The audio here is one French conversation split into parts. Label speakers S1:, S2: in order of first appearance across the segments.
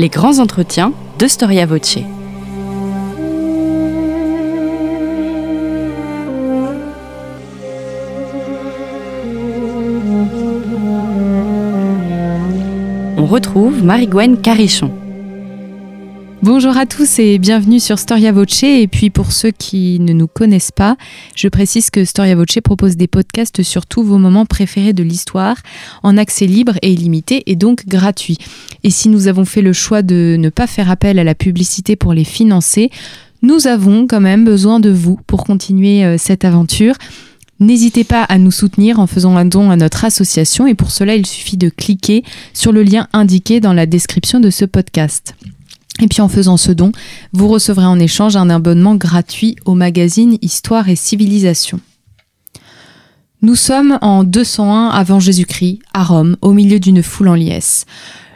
S1: les grands entretiens de Storia Voce. On retrouve Marie-Gwen Carichon.
S2: Bonjour à tous et bienvenue sur Storia Voce. Et puis pour ceux qui ne nous connaissent pas, je précise que Storia Voce propose des podcasts sur tous vos moments préférés de l'histoire en accès libre et illimité et donc gratuit. Et si nous avons fait le choix de ne pas faire appel à la publicité pour les financer, nous avons quand même besoin de vous pour continuer euh, cette aventure. N'hésitez pas à nous soutenir en faisant un don à notre association et pour cela il suffit de cliquer sur le lien indiqué dans la description de ce podcast. Et puis en faisant ce don, vous recevrez en échange un abonnement gratuit au magazine Histoire et Civilisation. Nous sommes en 201 avant Jésus-Christ, à Rome, au milieu d'une foule en liesse.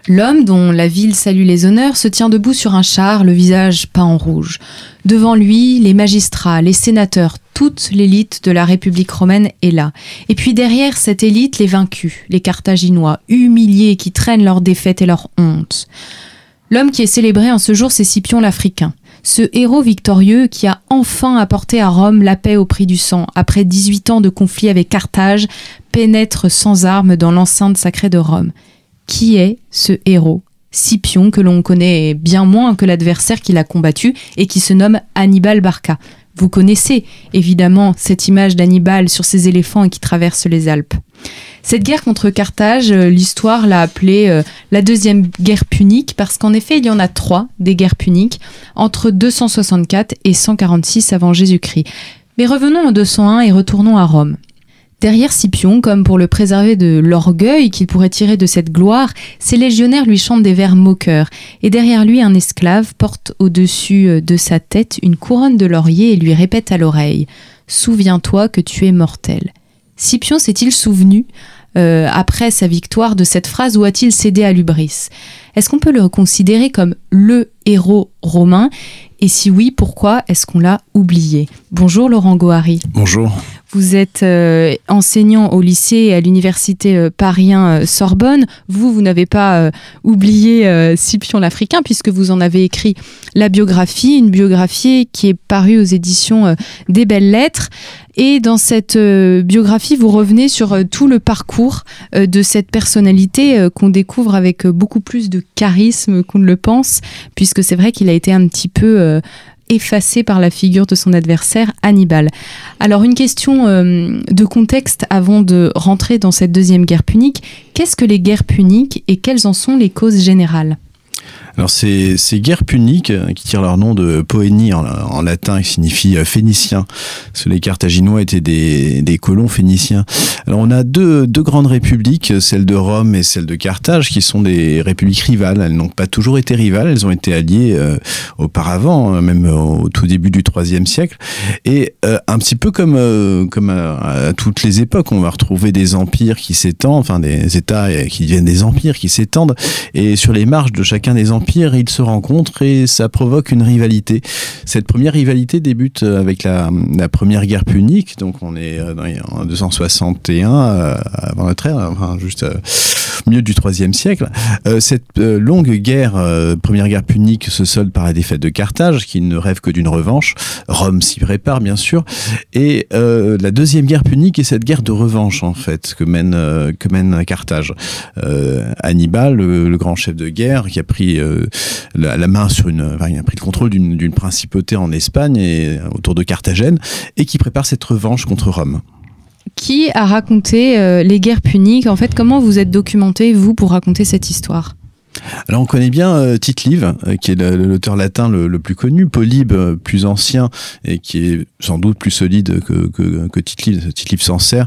S2: L'homme, dont la ville salue les honneurs, se tient debout sur un char, le visage peint en rouge. Devant lui, les magistrats, les sénateurs, toute l'élite de la République romaine est là. Et puis derrière cette élite, les vaincus, les Carthaginois, humiliés, qui traînent leur défaite et leur honte. L'homme qui est célébré en ce jour, c'est Scipion l'Africain. Ce héros victorieux qui a enfin apporté à Rome la paix au prix du sang, après 18 ans de conflit avec Carthage, pénètre sans armes dans l'enceinte sacrée de Rome. Qui est ce héros? Scipion, que l'on connaît bien moins que l'adversaire qu'il a combattu et qui se nomme Hannibal Barca. Vous connaissez évidemment cette image d'Hannibal sur ses éléphants et qui traverse les Alpes. Cette guerre contre Carthage, euh, l'histoire l'a appelée euh, la deuxième guerre punique parce qu'en effet, il y en a trois des guerres puniques entre 264 et 146 avant Jésus-Christ. Mais revenons en 201 et retournons à Rome. Derrière Scipion, comme pour le préserver de l'orgueil qu'il pourrait tirer de cette gloire, ses légionnaires lui chantent des vers moqueurs, et derrière lui un esclave porte au-dessus euh, de sa tête une couronne de laurier et lui répète à l'oreille Souviens-toi que tu es mortel. Scipion s'est-il souvenu euh, après sa victoire de cette phrase ou a-t-il cédé à l'ubris? Est-ce qu'on peut le considérer comme le héros romain? Et si oui, pourquoi est-ce qu'on l'a oublié? Bonjour Laurent Gohary.
S3: Bonjour.
S2: Vous êtes euh, enseignant au lycée et à l'université euh, parien Sorbonne. Vous, vous n'avez pas oublié Scipion l'Africain puisque vous en avez écrit la biographie, une biographie qui est parue aux éditions des Belles Lettres. Et dans cette euh, biographie, vous revenez sur euh, tout le parcours euh, de cette personnalité qu'on découvre avec beaucoup plus de charisme qu'on ne le pense, puisque c'est vrai qu'il a été un petit peu effacé par la figure de son adversaire Hannibal. Alors une question de contexte avant de rentrer dans cette deuxième guerre punique. Qu'est-ce que les guerres puniques et quelles en sont les causes générales?
S3: Alors ces, ces guerres puniques euh, qui tirent leur nom de Poénie en, latin qui signifie euh, phénicien, parce que les Carthaginois étaient des, des colons phéniciens. Alors on a deux, deux grandes républiques, celle de Rome et celle de Carthage, qui sont des républiques rivales. Elles n'ont pas toujours été rivales, elles ont été alliées euh, auparavant, même au tout début du IIIe siècle. Et un petit peu comme, comme à, toutes les époques, on va retrouver des empires qui s'étendent, enfin des États qui deviennent des empires qui s'étendent, et sur les marges de chacun des empires empires, ils se rencontrent et ça provoque une rivalité. Cette première rivalité débute euh, avec la, première guerre punique, donc on est euh, en 261 euh, avant notre ère, enfin juste milieu du IIIe siècle. cette longue guerre, première guerre punique, se solde par la défaite de Carthage, qui ne rêve que d'une revanche. Rome s'y prépare, bien sûr. Et la deuxième guerre punique est cette guerre de revanche, en fait, que mène, que mène Carthage. Hannibal, le, grand chef de guerre, qui a pris la, main sur une, il a pris le contrôle d'une principauté en Espagne et autour de Carthagène et qui prépare cette revanche contre Rome.
S2: Qui a raconté euh, les guerres puniques? En fait, comment vous êtes documenté, vous, pour raconter cette histoire?
S3: Alors on connaît bien euh, Tite Live, euh, qui est l'auteur latin le, plus connu, Polybe euh, plus ancien et qui est sans doute plus solide que, que, que Tite Live, Tite Live s'en sert.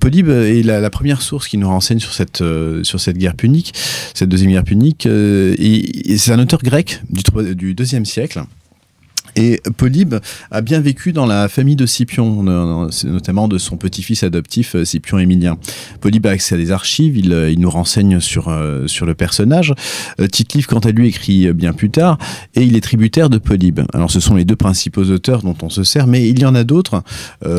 S3: Polybe est la, première source qui nous renseigne sur cette, sur cette guerre punique, cette deuxième guerre punique, et, c'est un auteur grec du, du deuxième siècle Et Polybe a bien vécu dans la famille de Scipion, notamment de son petit-fils adoptif euh, Scipion Émilien. Polybe a accès à des archives, il, euh, nous renseigne sur, euh, sur le personnage. Tite-Livre, quant à lui, écrit bien plus tard, et il est tributaire de Polybe. Alors ce sont les deux principaux auteurs dont on se sert, mais il y en a d'autres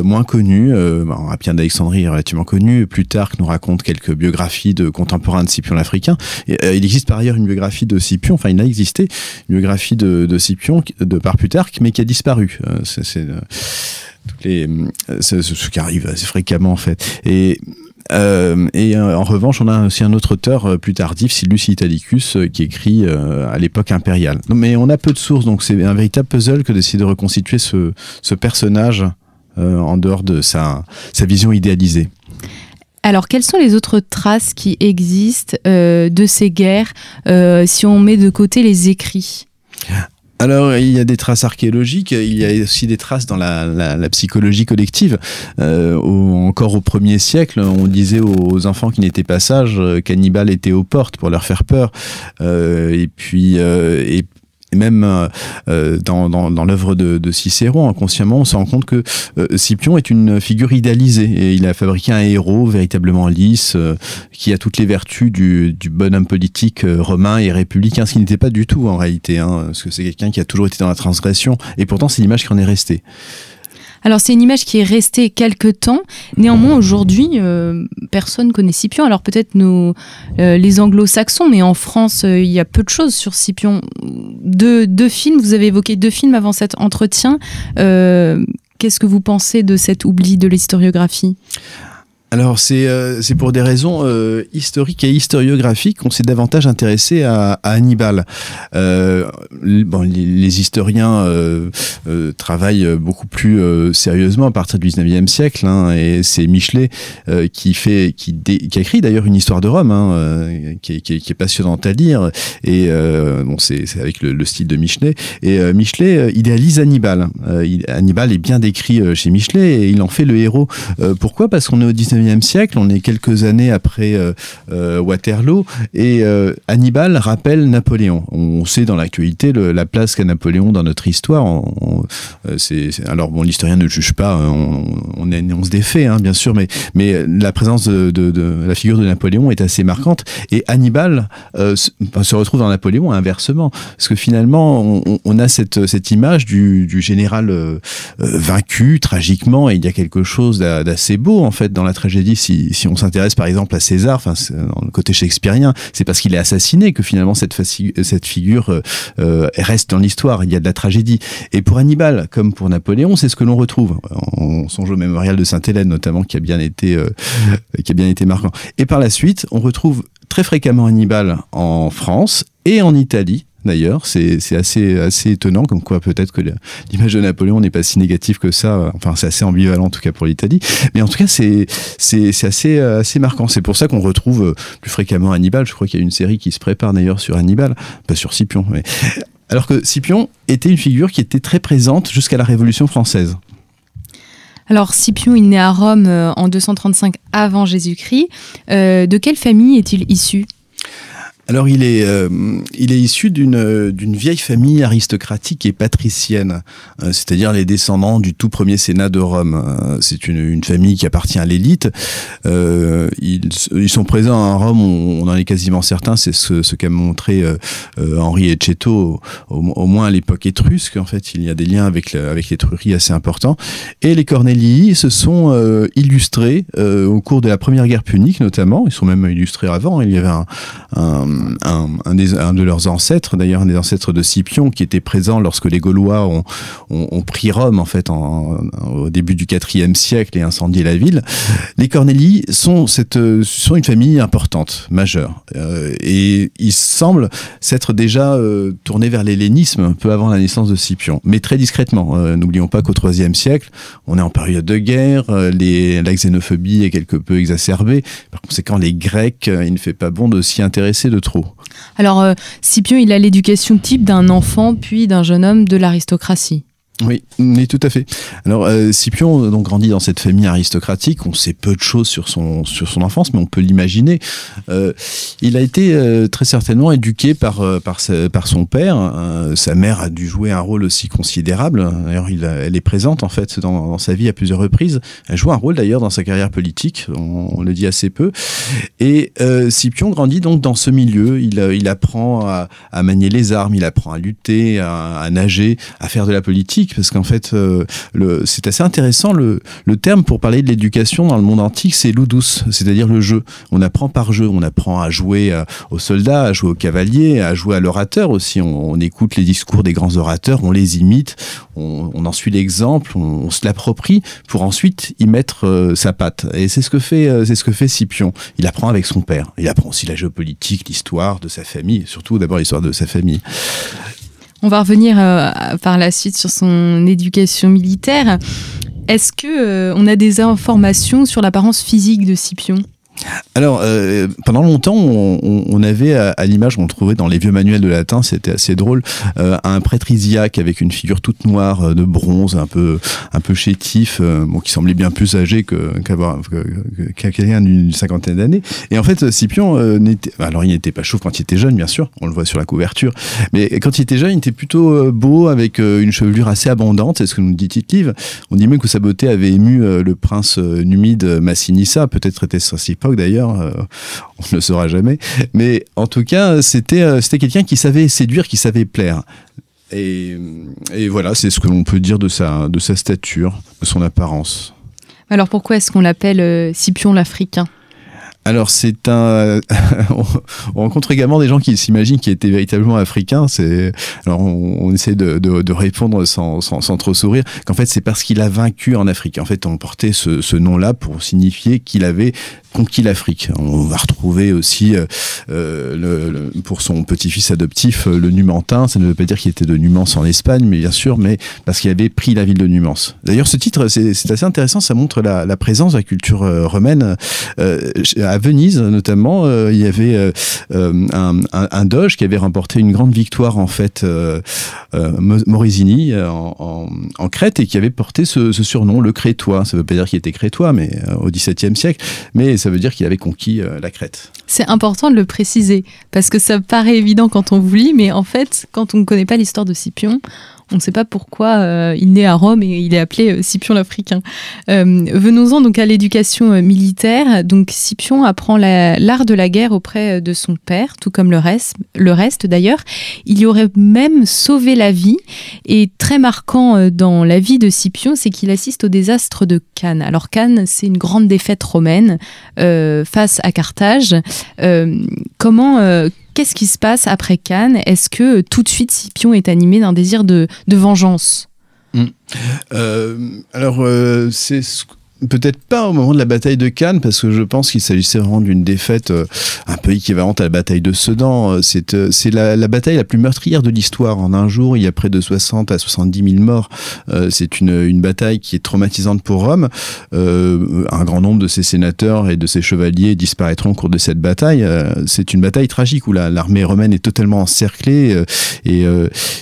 S3: moins connus. Euh, Appien d'Alexandrie est relativement connu. Plutarque nous raconte quelques biographies de contemporains de Scipion l'Africain. il existe par ailleurs une biographie de Scipion, enfin il a existé, une biographie de, de Scipion de par Plutarque mais qui a disparu. Euh, c'est euh, euh, ce qui arrive assez fréquemment en fait. Et en revanche, on a aussi un autre auteur plus tardif, Silus Italicus, qui écrit à l'époque impériale. Mais on a peu de sources, donc c'est un véritable puzzle que d'essayer de reconstituer ce, personnage en dehors de sa vision idéalisée.
S2: Alors, quelles sont les autres traces qui existent de ces guerres si on met de côté les écrits?
S3: Alors, il y a des traces archéologiques, il y a aussi des traces dans la, psychologie collective. Euh, encore au premier siècle, on disait aux enfants qui n'étaient pas sages qu'Hannibal était aux portes pour leur faire peur. Euh, et puis, euh, même euh, euh, dans, l'œuvre de, Cicéron, inconsciemment, on se rend compte que euh, Scipion est une figure idéalisée il a fabriqué un héros véritablement lisse qui a toutes les vertus du, du bonhomme politique romain et républicain, ce qui n'était pas du tout en réalité, hein, parce que c'est quelqu'un qui a toujours été dans la transgression et pourtant c'est l'image qui en est restée.
S2: Alors c'est une image qui est restée quelque temps. Néanmoins aujourd'hui, euh, personne connaît Scipion. Alors peut-être nos euh, les Anglo-Saxons, mais en France, euh, il y a peu de choses sur Scipion. Deux, deux films. Vous avez évoqué deux films avant cet entretien. Qu'est-ce que vous pensez de cet oubli de l'historiographie?
S3: Alors c'est euh, pour des raisons euh, historiques et historiographiques qu'on s'est davantage intéressé à, Hannibal. Euh, bon, les, historiens euh, travaillent beaucoup plus sérieusement à partir du 19e siècle, hein, et c'est Michelet qui fait qui, a écrit d'ailleurs une histoire de Rome, hein, qui, est, passionnante à lire, et bon c'est avec le, le, style de Michelet. Et Michelet idéalise Hannibal. Hannibal est bien décrit chez Michelet et il en fait le héros. pourquoi? Parce qu'on est au 19 19e siècle, on est quelques années après euh, euh, Waterloo, et euh, Hannibal rappelle Napoléon. On sait dans l'actualité la place qu'a Napoléon dans notre histoire. c'est, alors bon, l'historien ne juge pas, on, on, on se défait, hein, bien sûr, mais, mais la présence de, la figure de Napoléon est assez marquante, et Hannibal se, retrouve dans Napoléon inversement, parce que finalement, on, on a cette, cette image du, du général vaincu tragiquement, et il y a quelque chose d'assez beau en fait dans la tragédie, si, si on s'intéresse par exemple à César, enfin le côté shakespearien, c'est parce qu'il est assassiné que finalement cette, cette figure euh, euh, reste dans l'histoire. Il y a de la tragédie. Et pour Hannibal, comme pour Napoléon, c'est ce que l'on retrouve. On songe au mémorial de Sainte-Hélène notamment, qui a bien été, euh, qui a bien été marquant. Et par la suite, on retrouve très fréquemment Hannibal en France et en Italie d'ailleurs. C'est assez, assez étonnant, comme quoi peut-être que l'image de Napoléon n'est pas si négative que ça. Enfin, c'est assez ambivalent en tout cas pour l'Italie. Mais en tout cas, c'est assez, assez marquant. C'est pour ça qu'on retrouve euh, plus fréquemment Hannibal. Je crois qu'il y a une série qui se prépare d'ailleurs sur Hannibal, pas sur Scipion. Mais... Alors que Scipion était une figure qui était très présente jusqu'à la Révolution française.
S2: Alors Scipion, il naît à Rome euh, en 235 avant Jésus-Christ. Euh, de quelle famille est-il issu?
S3: Alors il est, euh, il est issu d'une vieille famille aristocratique et patricienne, euh, c'est-à-dire les descendants du tout premier Sénat de Rome. Euh, c'est une, une, famille qui appartient à l'élite. Ils, ils, sont présents à Rome, on, en est quasiment certain. C'est ce, ce qu'a montré Henri Ecceto, au, au, moins à l'époque étrusque. En fait, il y a des liens avec avec l'étrurie assez importants. Et les Cornélii se sont illustrés au cours de la première guerre punique, notamment. Ils sont même illustrés avant. Il y avait un, un un, un, de leurs ancêtres, d'ailleurs un des ancêtres de Scipion, qui était présent lorsque les Gaulois ont, pris Rome en fait au début du IVe siècle et incendié la ville. Les Cornélii sont, cette, sont une famille importante, majeure, euh, et ils semblent s'être déjà euh, tournés vers l'hellénisme peu avant la naissance de Scipion, mais très discrètement. Euh, n'oublions pas qu'au IIIe siècle, on est en période de guerre, les, la xénophobie est quelque peu exacerbée. Par conséquent, les Grecs, il ne fait pas bon de s'y intéresser
S2: Alors, euh, Scipion, il a l'éducation type d'un enfant puis d'un jeune homme de l'aristocratie.
S3: Oui, tout à fait. Alors euh, Scipion donc grandit dans cette famille aristocratique. On sait peu de choses sur son sur son enfance, mais on peut l'imaginer. Euh, il a été euh, très certainement éduqué par euh, par par son père. Euh, sa mère a dû jouer un rôle aussi considérable. D'ailleurs, elle est présente en fait dans, sa vie à plusieurs reprises. Elle joue un rôle d'ailleurs dans sa carrière politique. On, le dit assez peu. Et euh, Scipion grandit donc dans ce milieu. Il, euh, apprend à, manier les armes, il apprend à lutter, à nager, à faire de la politique, parce qu'en fait, euh, c'est assez intéressant. Le, terme pour parler de l'éducation dans le monde antique, c'est ludus, c'est-à-dire le jeu. On apprend par jeu, on apprend à jouer euh, aux soldats, à jouer aux cavaliers, à jouer à l'orateur aussi. On, écoute les discours des grands orateurs, on les imite, on, en suit l'exemple, on, se l'approprie pour ensuite y mettre euh, sa patte. Et c'est ce que fait, c'est ce que fait Scipion. Il apprend avec son père. Il apprend aussi la géopolitique, l'histoire de sa famille, surtout d'abord l'histoire de sa famille.
S2: On va revenir euh, par la suite sur son éducation militaire. Est-ce que euh, on a des informations sur l'apparence physique de Scipion?
S3: Alors, euh, pendant longtemps, on, avait à, l'image, on trouvait dans les vieux manuels de latin, c'était assez drôle, euh, un prêtre isiaque avec une figure toute noire euh, de bronze, un peu, un peu chétif, qui semblait bien plus âgé que, qu'avoir, quelqu'un d'une cinquantaine d'années. Et en fait, Scipion n'était, alors il n'était pas chauve quand il était jeune, bien sûr, on le voit sur la couverture, mais quand il était jeune, il était plutôt beau, avec une chevelure assez abondante, c'est ce que nous dit Tite-Live. On dit même que sa beauté avait ému le prince numide Massinissa, peut-être était-ce à cette époque d'ailleurs, euh, on ne le saura jamais. Mais en tout cas, c'était euh, c'était quelqu'un qui savait séduire, qui savait plaire. Et, et voilà, c'est ce que l'on peut dire de sa, de sa stature, de son apparence.
S2: Alors pourquoi est-ce qu'on l'appelle euh, Scipion l'Africain?
S3: Alors c'est un, on on rencontre également des gens qui s'imaginent qu'il était véritablement africain. C'est alors on, on essaie de, de, de répondre sans, sans, sans trop sourire qu'en fait c'est parce qu'il a vaincu en Afrique. En fait on portait ce, ce nom-là pour signifier qu'il avait conquis l'Afrique. On va retrouver aussi euh, euh, le, le- pour son petit-fils adoptif euh, le Numantin. Ça ne veut pas dire qu'il était de Numance en Espagne, mais bien sûr, mais parce qu'il avait pris la ville de Numance. D'ailleurs, ce titre, c'est assez intéressant. Ça montre la, la présence de la culture euh, romaine. Euh, à Venise, notamment, euh, il y avait un, un, un doge qui avait remporté une grande victoire en fait, Mo- Morisini en, en, en Crète et qui avait porté ce, ce surnom, le Crétois. Ça ne veut pas dire qu'il était crétois, mais au XVIIe siècle, mais ça veut dire qu'il avait conquis euh, la Crète.
S2: C'est important de le préciser parce que ça paraît évident quand on vous lit, mais en fait, quand on ne connaît pas l'histoire de Scipion, on ne sait pas pourquoi euh, il naît à Rome et il est appelé euh, Scipion l'Africain. Euh, Venons-en donc à l'éducation militaire. Donc Scipion apprend la- l'art de la guerre auprès de son père, tout comme le reste. Le reste d'ailleurs, il y aurait même sauvé la vie. Et très marquant dans la vie de Scipion, c'est qu'il assiste au désastre de Cannes. Alors Cannes, c'est une grande défaite romaine face à Carthage. Comment, qu'est-ce qui se passe après Cannes? Est-ce que euh, tout de suite Scipion est animé d'un désir de, vengeance?
S3: Euh, alors, euh, c'est ce- peut-être pas au moment de la bataille de Cannes, parce que je pense qu'il s'agissait vraiment d'une défaite euh, un peu équivalente à la bataille de Sedan. Euh, C'est euh, c'est la, la bataille la plus meurtrière de l'histoire. En un jour, il y a près de 60 à 70 000 morts. C'est une, une bataille qui est traumatisante pour Rome. Un grand nombre de ses sénateurs et de ses chevaliers disparaîtront au cours de cette bataille. C'est une bataille tragique où la- l'armée romaine est totalement encerclée et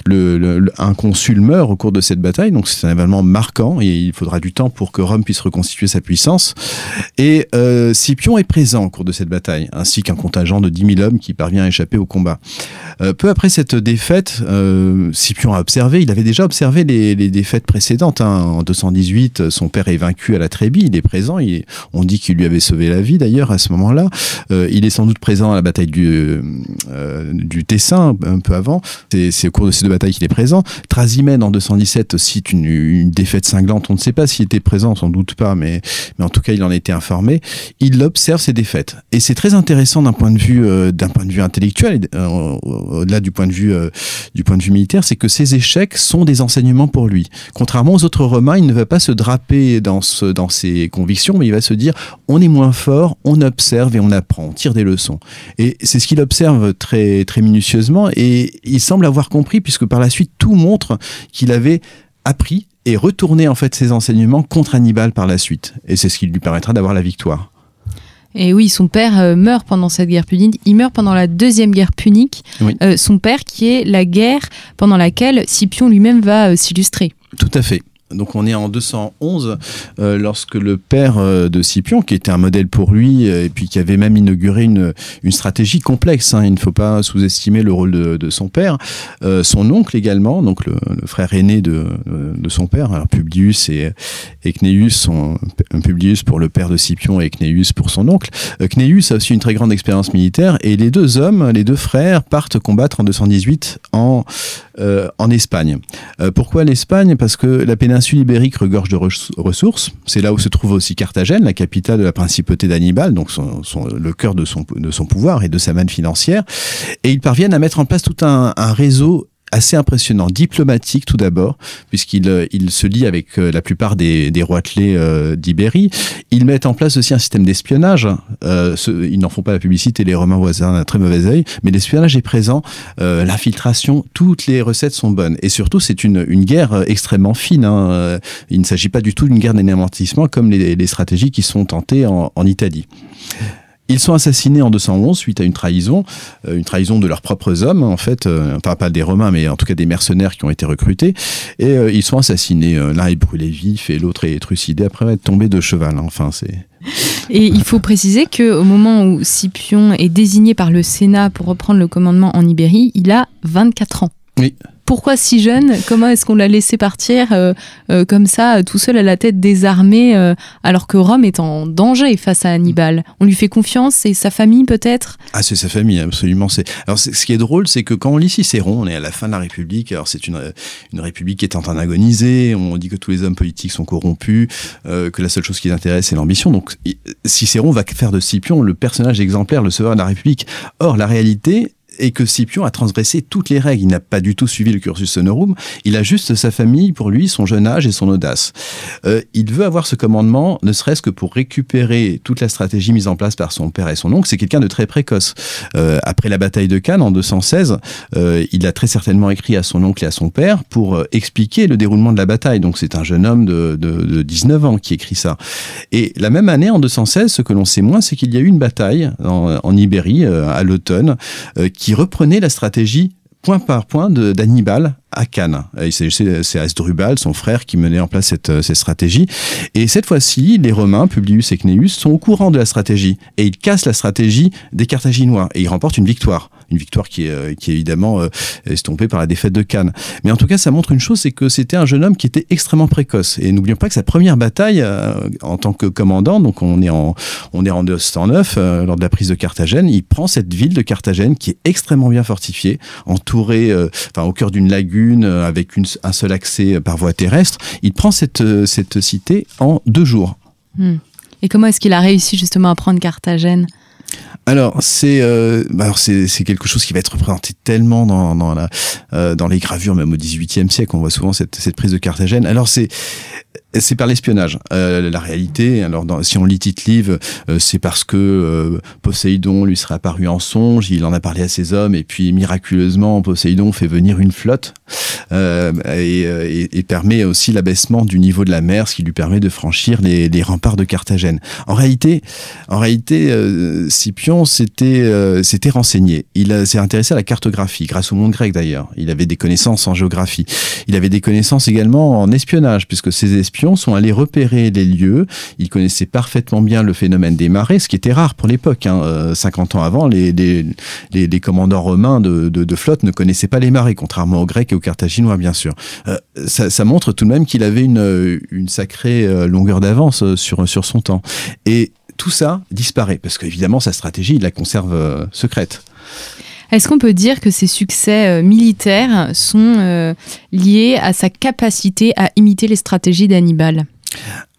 S3: le, un consul meurt au cours de cette bataille, donc c'est un événement marquant et il faudra du temps pour que Rome puisse reconstituer sa puissance. Et euh, Scipion est présent au cours de cette bataille, ainsi qu'un contingent de 10 000 hommes qui parvient à échapper au combat. Euh, peu après cette défaite, euh, Scipion a observé, il avait déjà observé les, défaites précédentes. hein. En 218, son père est vaincu à la Trébie, il est présent, on dit qu'il lui avait sauvé la vie d'ailleurs à ce moment-là. Euh, il est sans doute présent à la bataille du, Tessin, un peu avant. C'est au cours de ces deux batailles qu'il est présent. Trasimène en 217 cite une défaite cinglante. On ne sait pas s'il était présent, sans doute pas, mais, en tout cas, il en était informé. Il observe ces défaites. Et c'est très intéressant d'un point de vue, euh, d'un point de vue intellectuel, euh, au-delà du point de vue, euh, du point de vue militaire, c'est que ces échecs sont des enseignements pour lui. Contrairement aux autres Romains, il ne va pas se draper dans, dans ses convictions, mais il va se dire on est moins fort, on observe et on apprend, on tire des leçons. Et c'est ce qu'il observe très, très minutieusement et il semble avoir compris puisque par la suite tout montre qu'il avait appris et retourné en fait ses enseignements contre Hannibal par la suite. Et c'est ce qui lui permettra d'avoir la victoire.
S2: Et oui, son père euh, meurt pendant cette guerre punique. Il meurt pendant la deuxième guerre punique.
S3: Oui.
S2: Euh, son père, qui est la guerre pendant laquelle Scipion lui-même va euh, s'illustrer.
S3: Tout à fait. Donc on est en 211 euh, lorsque le père euh, de Scipion, qui était un modèle pour lui euh, et puis qui avait même inauguré une, stratégie complexe, hein, il ne faut pas sous-estimer le rôle de, son père, son oncle également, donc le, frère aîné de, son père, Publius et, et Publius pour le père de Scipion et Cnéus pour son oncle. Cnéus a aussi une très grande expérience militaire et les deux hommes, les deux frères, partent combattre en 218 en, en Espagne. pourquoi l'Espagne? Parce que la péninsule ibérique regorge de ressources. C'est là où se trouve aussi Carthagène, la capitale de la principauté d'Hannibal, donc son, le cœur de son, de son pouvoir et de sa manne financière. Et ils parviennent à mettre en place tout un, un réseau assez impressionnant, diplomatique tout d'abord, puisqu'il euh, il se lie avec euh, la plupart des, des roitelets euh, d'Ibérie. Ils mettent en place aussi un système d'espionnage. Euh, ils n'en font pas la publicité, les Romains voisins un très mauvais œil, mais l'espionnage est présent, euh, l'infiltration, toutes les recettes sont bonnes. Et surtout, c'est une, une guerre extrêmement fine. Hein. Il ne s'agit pas du tout d'une guerre d'énermentissement comme les, les, stratégies qui sont tentées en, en Italie. Ils sont assassinés en 211 suite à une trahison, euh, une trahison de leurs propres hommes, en fait, euh, enfin pas des Romains, mais en tout cas des mercenaires qui ont été recrutés. Et euh, ils sont assassinés. L'un est brûlé vif et l'autre est trucidé après être tombé de cheval. Enfin, c'est.
S2: Et il faut préciser qu'au moment où Scipion est désigné par le Sénat pour reprendre le commandement en Ibérie, il a 24 ans.
S3: Oui
S2: pourquoi si jeune? Comment est-ce qu'on l'a laissé partir euh, euh, comme ça, tout seul à la tête des armées, euh, alors que Rome est en danger face à Hannibal? On lui fait confiance et sa famille peut-être?
S3: Ah, c'est sa famille, absolument. C'est alors ce qui est drôle, c'est que quand on lit Cicéron, on est à la fin de la République. Alors c'est une une République qui est d'agoniser. On dit que tous les hommes politiques sont corrompus, que la seule chose qui l'intéresse c'est l'ambition. Donc Cicéron va faire de Scipion le personnage exemplaire, le sauveur de la République. Or la réalité et que Scipion a transgressé toutes les règles. Il n'a pas du tout suivi le cursus honorum. Il a juste sa famille pour lui, son jeune âge et son audace. Euh, il veut avoir ce commandement, ne serait-ce que pour récupérer toute la stratégie mise en place par son père et son oncle. C'est quelqu'un de très précoce. Euh, après la bataille de Cannes en 216, euh, il a très certainement écrit à son oncle et à son père pour euh, expliquer le déroulement de la bataille. Donc c'est un jeune homme de, de, de, 19 ans qui écrit ça. Et la même année, en 216, ce que l'on sait moins, c'est qu'il y a eu une bataille en, en Ibérie euh, à l'automne qui reprenait la stratégie point par point d'Hannibal à Cannes. C'est Asdrubal, son frère, qui menait en place cette, cette stratégie. Et cette fois-ci, les Romains, Publius et Cnéus, sont au courant de la stratégie. Et ils cassent la stratégie des Carthaginois. Et ils remportent une victoire une victoire qui est, euh, qui est évidemment euh, estompée par la défaite de Cannes. Mais en tout cas, ça montre une chose, c'est que c'était un jeune homme qui était extrêmement précoce. Et n'oublions pas que sa première bataille euh, en tant que commandant, donc on est en, on est en 209, lors de la prise de Carthagène, il prend cette ville de Carthagène qui est extrêmement bien fortifiée, entourée, enfin au cœur d'une lagune, avec un seul accès par voie terrestre. Il prend cette, cette cité en deux jours.
S2: Hmm. Et comment est-ce qu'il a réussi justement à prendre Carthagène
S3: alors c'est euh, bah, c'est quelque chose qui va être représenté tellement dans dans, la, euh, dans les gravures même au XVIIIe siècle on voit souvent cette, cette prise de Carthagène. Alors c'est c'est par l'espionnage. Euh, la réalité, alors dans, si on lit Tite-Live, euh, c'est parce que euh, Poséidon lui serait apparu en songe, il en a parlé à ses hommes, et puis miraculeusement, Poséidon fait venir une flotte euh, et, et, et, permet aussi l'abaissement du niveau de la mer, ce qui lui permet de franchir les, les remparts de Carthagène. En réalité, en réalité, euh, Scipion s'était s'était renseigné. Il s'est intéressé à la cartographie, grâce au monde grec d'ailleurs. Il avait des connaissances en géographie. Il avait des connaissances également en espionnage, puisque ses espions sont allés repérer les lieux. Ils connaissaient parfaitement bien le phénomène des marées, ce qui était rare pour l'époque. Hein. 50 euh, ans avant, les, commandants romains de, flotte ne connaissaient pas les marées, contrairement aux Grecs et aux Carthaginois, bien sûr. Euh, ça, montre tout de même qu'il avait une, une sacrée euh, longueur d'avance sur, sur son temps. Et tout ça disparaît, parce qu'évidemment, sa stratégie, il la conserve secrète.
S2: Est-ce qu'on peut dire que ses succès euh, militaires sont euh, liés à sa capacité à imiter les stratégies d'Hannibal?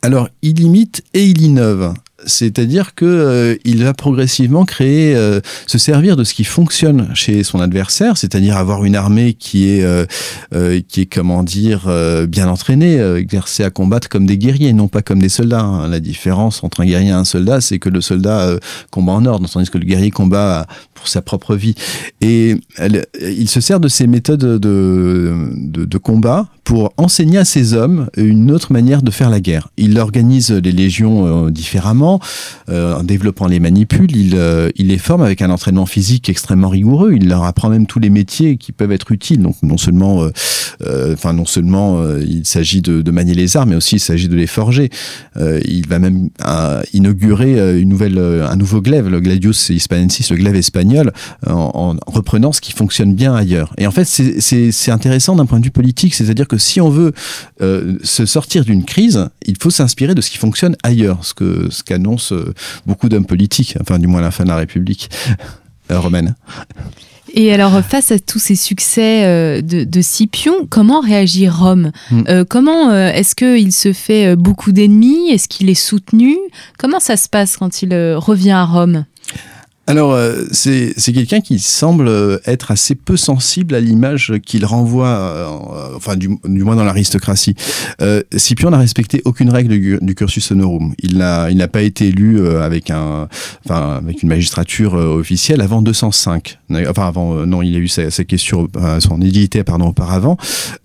S3: Alors, il imite et il innove. C'est-à-dire que euh, il va progressivement créer, euh, se servir de ce qui fonctionne chez son adversaire, c'est-à-dire avoir une armée qui est, euh, euh qui est comment dire, euh, bien entraînée, exercée à combattre comme des guerriers, non pas comme des soldats. Hein. La différence entre un guerrier et un soldat, c'est que le soldat combat en ordre, tandis que le guerrier combat pour sa propre vie. Et elle, il se sert de ces méthodes de, de, de combat pour enseigner à ses hommes une autre manière de faire la guerre. Il organise les légions différemment, en développant les manipules, il, il les forme avec un entraînement physique extrêmement rigoureux, il leur apprend même tous les métiers qui peuvent être utiles. Donc non seulement, enfin non seulement il s'agit de, de, manier les armes, mais aussi il s'agit de les forger. il va même inaugurer une nouvelle, un nouveau glaive, le gladius hispanensis, le glaive espagnol, en, reprenant ce qui fonctionne bien ailleurs. Et en fait, c'est intéressant d'un point de vue politique, c'est-à-dire que si on veut euh, se sortir d'une crise, il faut s'inspirer de ce qui fonctionne ailleurs, ce que ce qu'annoncent euh, beaucoup d'hommes politiques, enfin du moins la fin de la République euh, romaine.
S2: Et alors, face à tous ces succès de, Scipion, comment réagit Rome? Hmm. Comment est-ce qu'il se fait beaucoup d'ennemis? Est-ce qu'il est soutenu? Comment ça se passe quand il revient à Rome?
S3: Alors, euh, c'est quelqu'un qui semble euh, être assez peu sensible à l'image qu'il renvoie, euh, enfin, du, moins dans l'aristocratie. Euh, Scipion n'a respecté aucune règle du, cursus honorum. Il n'a pas été élu avec, un, enfin, avec une magistrature officielle avant 205. Enfin, avant, non, il a eu sa, sa question, son édilité, pardon, auparavant.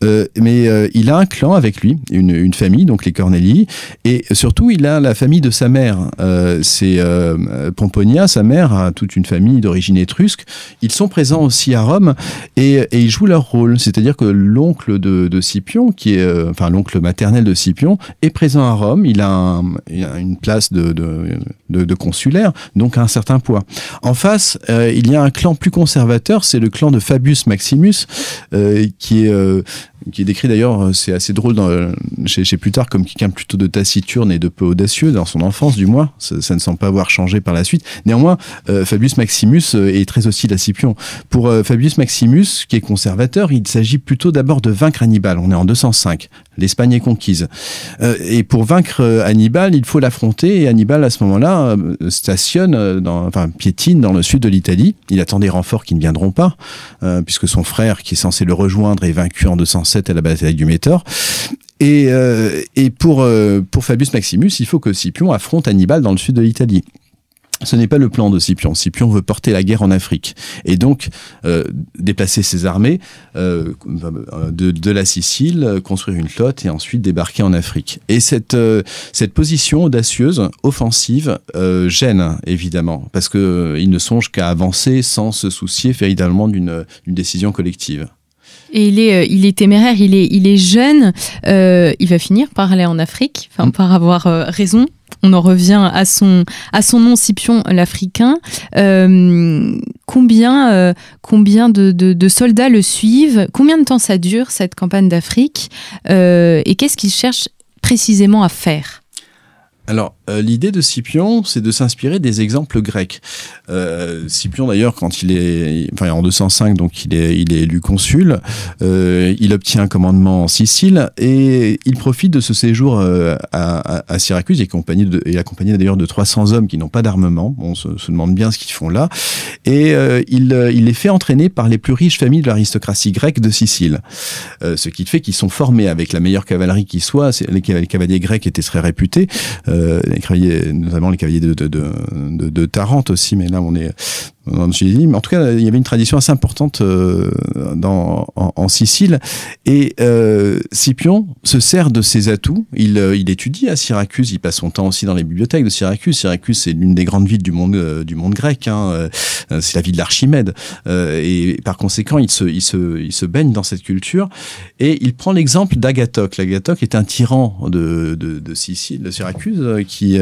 S3: mais il a un clan avec lui, une, une, famille, donc les Cornelii, et surtout, il a la famille de sa mère. c'est Pomponia, sa mère, toute une famille d'origine étrusque. Ils sont présents aussi à Rome et, ils jouent leur rôle. C'est-à-dire que l'oncle de, qui est, euh, enfin l'oncle maternel de Scipion, est présent à Rome. Il a, une place de, de, consulaire, donc un certain poids. En face, euh, il y a un clan plus conservateur, c'est le clan de Fabius Maximus, euh, qui est qui est décrit d'ailleurs, euh, c'est assez drôle dans, chez, chez Plutarque comme quelqu'un plutôt de taciturne et de peu audacieux dans son enfance du moins. Ça, ne semble pas avoir changé par la suite. Néanmoins, euh, Fabius Maximus euh, est très hostile à Scipion. Pour Fabius Maximus, qui est conservateur, il s'agit plutôt d'abord de vaincre Hannibal. On est en 205. L'Espagne est conquise. et pour vaincre Hannibal, il faut l'affronter. Et Hannibal, à ce moment-là, stationne, enfin piétine dans le sud de l'Italie. Il attend des renforts qui ne viendront pas, puisque son frère, qui est censé le rejoindre, est vaincu en 207 à la bataille du Métor. Et, euh, et pour, euh, pour Fabius Maximus, il faut que Scipion affronte Hannibal dans le sud de l'Italie. Ce n'est pas le plan de Scipion. Scipion veut porter la guerre en Afrique et donc euh, déplacer ses armées de, de, la Sicile, construire une flotte et ensuite débarquer en Afrique. Et cette, cette position audacieuse, offensive, gêne évidemment parce que ne songe qu'à avancer sans se soucier véritablement d'une décision collective.
S2: Et il est, euh, il est téméraire, il est, il est jeune. Euh, il va finir par aller en Afrique, enfin mm. par avoir euh, raison. On en revient à son, à son nom Scipion l'Africain. combien combien de, de, soldats le suivent? Combien de temps ça dure cette campagne d'Afrique? Et qu'est-ce qu'il cherche précisément à faire?
S3: Alors, euh, l'idée de Scipion, c'est de s'inspirer des exemples grecs. Euh, Scipion, d'ailleurs, quand il est, enfin, en 205, donc il est, il est élu consul, euh, il obtient un commandement en Sicile et il profite de ce séjour à, Syracuse, et accompagné, de, et accompagné d'ailleurs de 300 hommes qui n'ont pas d'armement. On se, demande bien ce qu'ils font là. Et il, il les fait entraîner par les plus riches familles de l'aristocratie grecque de Sicile. ce qui fait qu'ils sont formés avec la meilleure cavalerie qui soit. Les, cavaliers grecs étaient très réputés. Euh, les cavaliers, notamment les cavaliers de, de, de, de, Tarente aussi, mais là on est mais en tout cas, il y avait une tradition assez importante euh, dans, en, Sicile. Et euh, Scipion se sert de ses atouts. Il, euh, il, étudie à Syracuse. Il passe son temps aussi dans les bibliothèques de Syracuse. Syracuse, c'est l'une des grandes villes du monde, du monde grec. Hein. C'est la ville d'Archimède. et par conséquent, il se, il, se, il se baigne dans cette culture. Et il prend l'exemple d'Agathoc. L'Agathoc est un tyran de, de, de, Sicile, de Syracuse qui,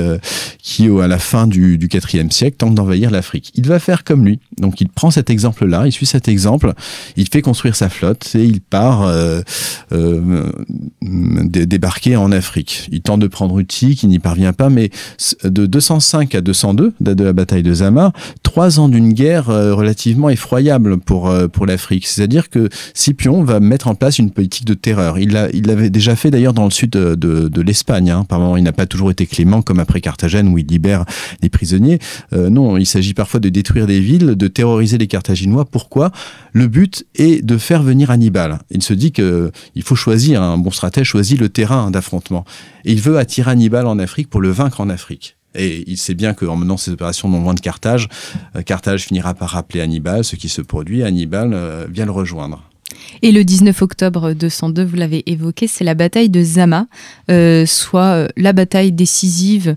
S3: qui, à la fin du, du IVe siècle, tente d'envahir l'Afrique. Il va faire comme lui. Donc il prend cet exemple-là, il suit cet exemple, il fait construire sa flotte et il part euh, euh, débarquer en Afrique. Il tente de prendre Uti, qui n'y parvient pas, mais de 205 à 202, date de la bataille de Zama, trois ans d'une guerre euh, relativement effroyable pour, pour l'Afrique. C'est-à-dire que Scipion va mettre en place une politique de terreur. Il l'avait déjà fait d'ailleurs dans le sud de, de, l'Espagne. Hein. Par moment, il n'a pas toujours été clément, comme après Carthagène où il libère les prisonniers. non, il s'agit parfois de détruire des de terroriser les Carthaginois. Pourquoi? Le but est de faire venir Hannibal. Il se dit que il faut choisir, un bon stratège choisit le terrain d'affrontement. Et il veut attirer Hannibal en Afrique pour le vaincre en Afrique. Et il sait bien qu'en menant ces opérations non loin de Carthage, euh, Carthage finira par rappeler Hannibal, ce qui se produit, Hannibal euh, vient le rejoindre.
S2: Et le 19 octobre 202, vous l'avez évoqué, c'est la bataille de Zama, euh, soit la bataille décisive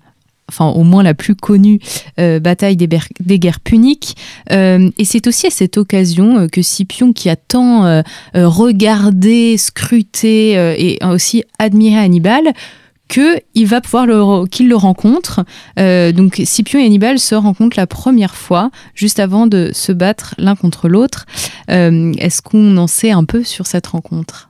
S2: enfin au moins la plus connue euh, bataille des, guerres puniques. et c'est aussi à cette occasion que Scipion, qui a tant regardé, scruté et aussi admiré Hannibal, qu'il va pouvoir le, qu'il le rencontre. Euh, donc Scipion et Hannibal se rencontrent la première fois, juste avant de se battre l'un contre l'autre. Euh, est-ce qu'on en sait un peu sur cette rencontre?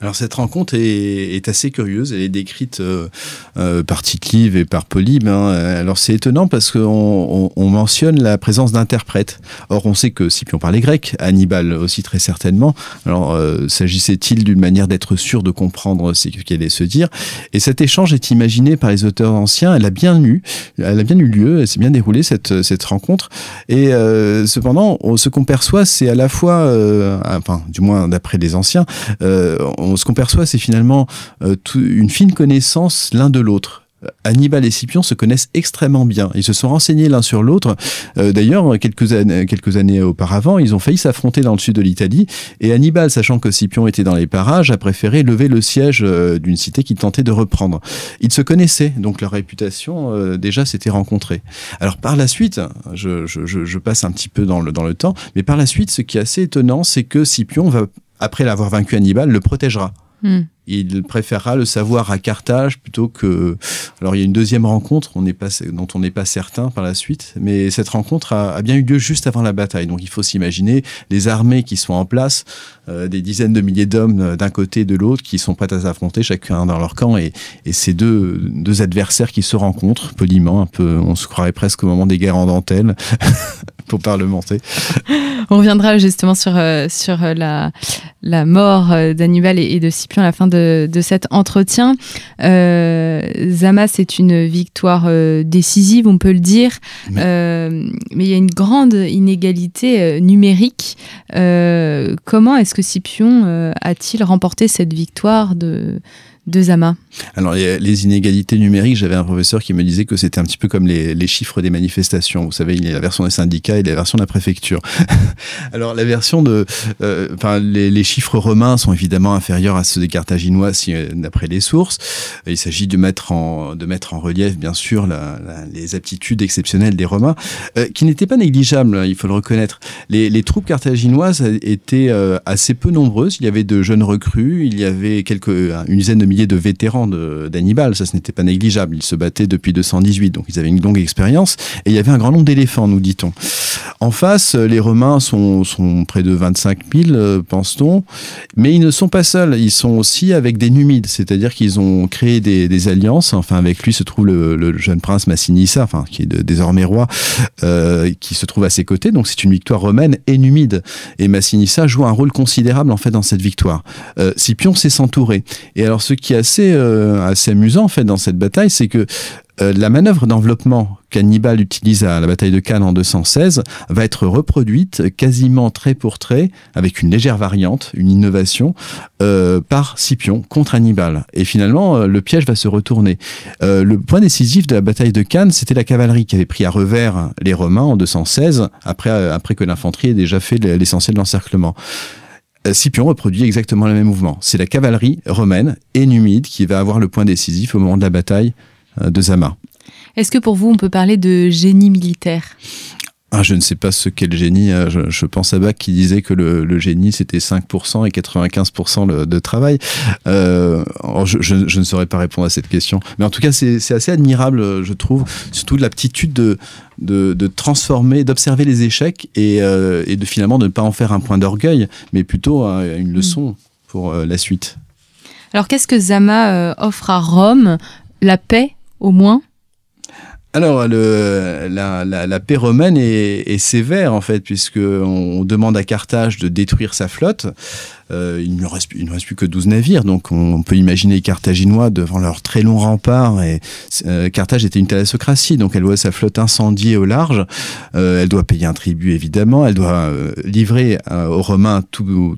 S3: Alors cette rencontre est, est, assez curieuse, elle est décrite euh, euh par tite et par Polybe. Hein. Alors c'est étonnant parce qu'on on, on mentionne la présence d'interprètes. Or on sait que Scipion parlait grec, Hannibal aussi très certainement. Alors euh, s'agissait-il d'une manière d'être sûr de comprendre ce qu'il allait se dire? Et cet échange est imaginé par les auteurs anciens. Elle a bien eu, elle a bien eu lieu, elle s'est bien déroulée cette, cette rencontre. Et euh, cependant, ce qu'on perçoit, c'est à la fois, euh, enfin du moins d'après les anciens, on ce qu'on perçoit, c'est finalement euh, une fine connaissance l'un de l'autre. Hannibal et Scipion se connaissent extrêmement bien. Ils se sont renseignés l'un sur l'autre. Euh, d'ailleurs, quelques, années, auparavant, ils ont failli s'affronter dans le sud de l'Italie. Et Hannibal, sachant que Scipion était dans les parages, a préféré lever le siège euh, d'une cité qu'il tentait de reprendre. Ils se connaissaient, donc leur réputation déjà s'était rencontrée. Alors par la suite, je, passe un petit peu dans le temps, mais par la suite, ce qui est assez étonnant, c'est que Scipion va après l'avoir vaincu Hannibal, le protégera. Hmm. Il préférera le savoir à Carthage plutôt que. Alors il y a une deuxième rencontre on pas, dont on n'est pas certain par la suite, mais cette rencontre a, bien eu lieu juste avant la bataille. Donc il faut s'imaginer les armées qui sont en place, euh, des dizaines de milliers d'hommes euh, d'un côté et de l'autre qui sont prêts à s'affronter, chacun dans leur camp, et, et ces deux, deux adversaires qui se rencontrent poliment, un peu, on se croirait presque au moment des guerres en dentelle. pour parlementer.
S2: On reviendra justement sur, euh, sur la, la mort d'Hannibal et, de Scipion à la fin de, de cet entretien. Euh, Zama, c'est une victoire euh, décisive, on peut le dire, mais, euh, mais il y a une grande inégalité numérique. comment est-ce que Scipion a-t-il remporté cette victoire de, de Zama?
S3: Alors, les inégalités numériques, j'avais un professeur qui me disait que c'était un petit peu comme les, chiffres des manifestations. Vous savez, il y a la version des syndicats et la version de la préfecture. Alors, la version de. Euh, enfin, les, chiffres romains sont évidemment inférieurs à ceux des carthaginois, si, euh, d'après les sources. Il s'agit de mettre en, de mettre en relief, bien sûr, les aptitudes exceptionnelles des Romains, euh, qui n'étaient pas négligeables, il faut le reconnaître. Les, troupes carthaginoises étaient assez peu nombreuses. Il y avait de jeunes recrues, il y avait quelques, une dizaine de milliers de vétérans d'Hannibal, ça ce n'était pas négligeable. Ils se battaient depuis 218, donc ils avaient une longue expérience. Et il y avait un grand nombre d'éléphants, nous dit-on. En face, les Romains sont, près de 25 000, euh, pense-t-on. Mais ils ne sont pas seuls, ils sont aussi avec des Numides, c'est-à-dire qu'ils ont créé des, alliances. Enfin, avec lui se trouve le, jeune prince Massinissa, enfin, qui est désormais roi, euh, qui se trouve à ses côtés. Donc c'est une victoire romaine et numide. Et Massinissa joue un rôle considérable en fait dans cette victoire. Euh, Scipion sait s'entourer. Et alors ce qui est assez, assez amusant en fait dans cette bataille, c'est que euh, la manœuvre d'enveloppement qu'Hannibal utilise à la bataille de Cannes en 216 va être reproduite quasiment trait pour trait, avec une légère variante, une innovation, euh, par Scipion contre Hannibal. Et finalement, euh, le piège va se retourner. le point décisif de la bataille de Cannes, c'était la cavalerie qui avait pris à revers les Romains en 216, après, après que l'infanterie ait déjà fait l'essentiel de l'encerclement. Scipion reproduit exactement le même mouvement. C'est la cavalerie romaine et numide qui va avoir le point décisif au moment de la bataille euh, de Zama.
S2: Est-ce que pour vous, on peut parler de génie militaire?
S3: Ah, je ne sais pas ce qu'est le génie. Euh, je, pense à Bach qui disait que le, génie c'était 5% et 95% de travail. Euh, je, ne saurais pas répondre à cette question. Mais en tout cas, c'est assez admirable, je trouve, surtout l'aptitude de, de, transformer, d'observer les échecs et, de finalement de ne pas en faire un point d'orgueil, mais plutôt une leçon pour la suite.
S2: Alors qu'est-ce que Zama offre à Rome? La paix au moins?
S3: Alors, le, la, la, la, paix romaine est, est, sévère, en fait, puisqu'on demande à Carthage de détruire sa flotte. Euh, il, ne reste, reste plus que 12 navires, donc on, peut imaginer les Carthaginois devant leur très long rempart. Et, euh, Carthage était une thalassocratie, donc elle voit sa flotte incendiée au large. Euh, elle doit payer un tribut, évidemment. Elle doit euh, livrer euh, aux Romains tous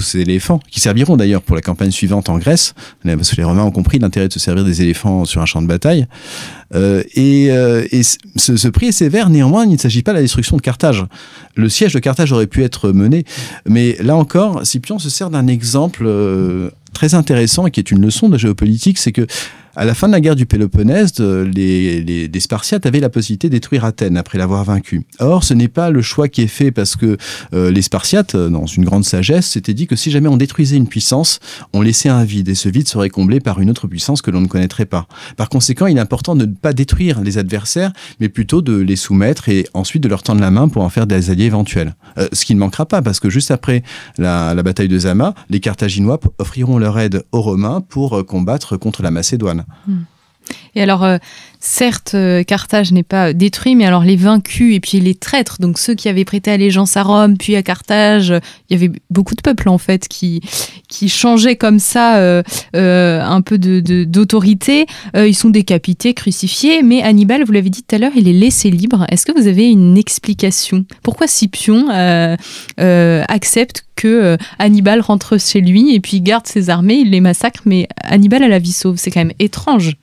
S3: ces éléphants, qui serviront d'ailleurs pour la campagne suivante en Grèce, parce que les Romains ont compris l'intérêt de se servir des éléphants sur un champ de bataille. Et, et ce, prix est sévère, néanmoins, il ne s'agit pas de la destruction de Carthage. Le siège de Carthage aurait pu être mené, mais là encore, Scipion se sert d'un exemple très intéressant et qui est une leçon de géopolitique, c'est que à la fin de la guerre du Péloponnèse, euh, les, les, Spartiates avaient la possibilité de détruire Athènes après l'avoir vaincu. Or, ce n'est pas le choix qui est fait parce que euh, les Spartiates, euh, dans une grande sagesse, s'étaient dit que si jamais on détruisait une puissance, on laissait un vide et ce vide serait comblé par une autre puissance que l'on ne connaîtrait pas. Par conséquent, il est important de ne pas détruire les adversaires, mais plutôt de les soumettre et ensuite de leur tendre la main pour en faire des alliés éventuels. ce qui ne manquera pas parce que juste après la, la bataille de Zama, les Carthaginois offriront leur aide aux Romains pour combattre contre la Macédoine.
S2: 嗯。Et alors, euh, certes, euh, Carthage n'est pas détruit, mais alors les vaincus et puis les traîtres, donc ceux qui avaient prêté allégeance à Rome, puis à Carthage, il y avait beaucoup de peuples en fait qui, qui changeaient comme ça euh, un peu d'autorité. De, ils sont décapités, crucifiés, mais Hannibal, vous l'avez dit tout à l'heure, il est laissé libre. Est-ce que vous avez une explication? Pourquoi Scipion accepte que Hannibal rentre chez lui et puis garde ses armées, il les massacre, mais Hannibal a la vie sauve? C'est quand même étrange.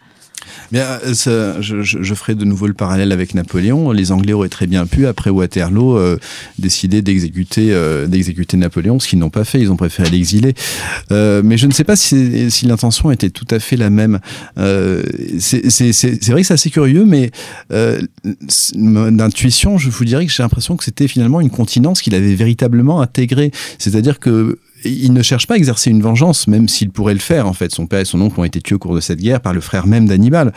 S3: Bien, euh, je, ferai de nouveau le parallèle avec Napoléon. Les Anglais auraient très bien pu, après Waterloo, euh, décider d'exécuter euh, d'exécuter Napoléon, ce qu'ils n'ont pas fait. Ils ont préféré l'exiler. mais je ne sais pas si, si l'intention était tout à fait la même. c'est vrai que c'est assez curieux, mais d'intuition, je vous dirais que j'ai l'impression que c'était finalement une continence qu'il avait véritablement intégrée. C'est-à-dire que il ne cherche pas à exercer une vengeance, même s'il pourrait le faire. En fait, son père et son oncle ont été tués au cours de cette guerre par le frère même d'Hannibal.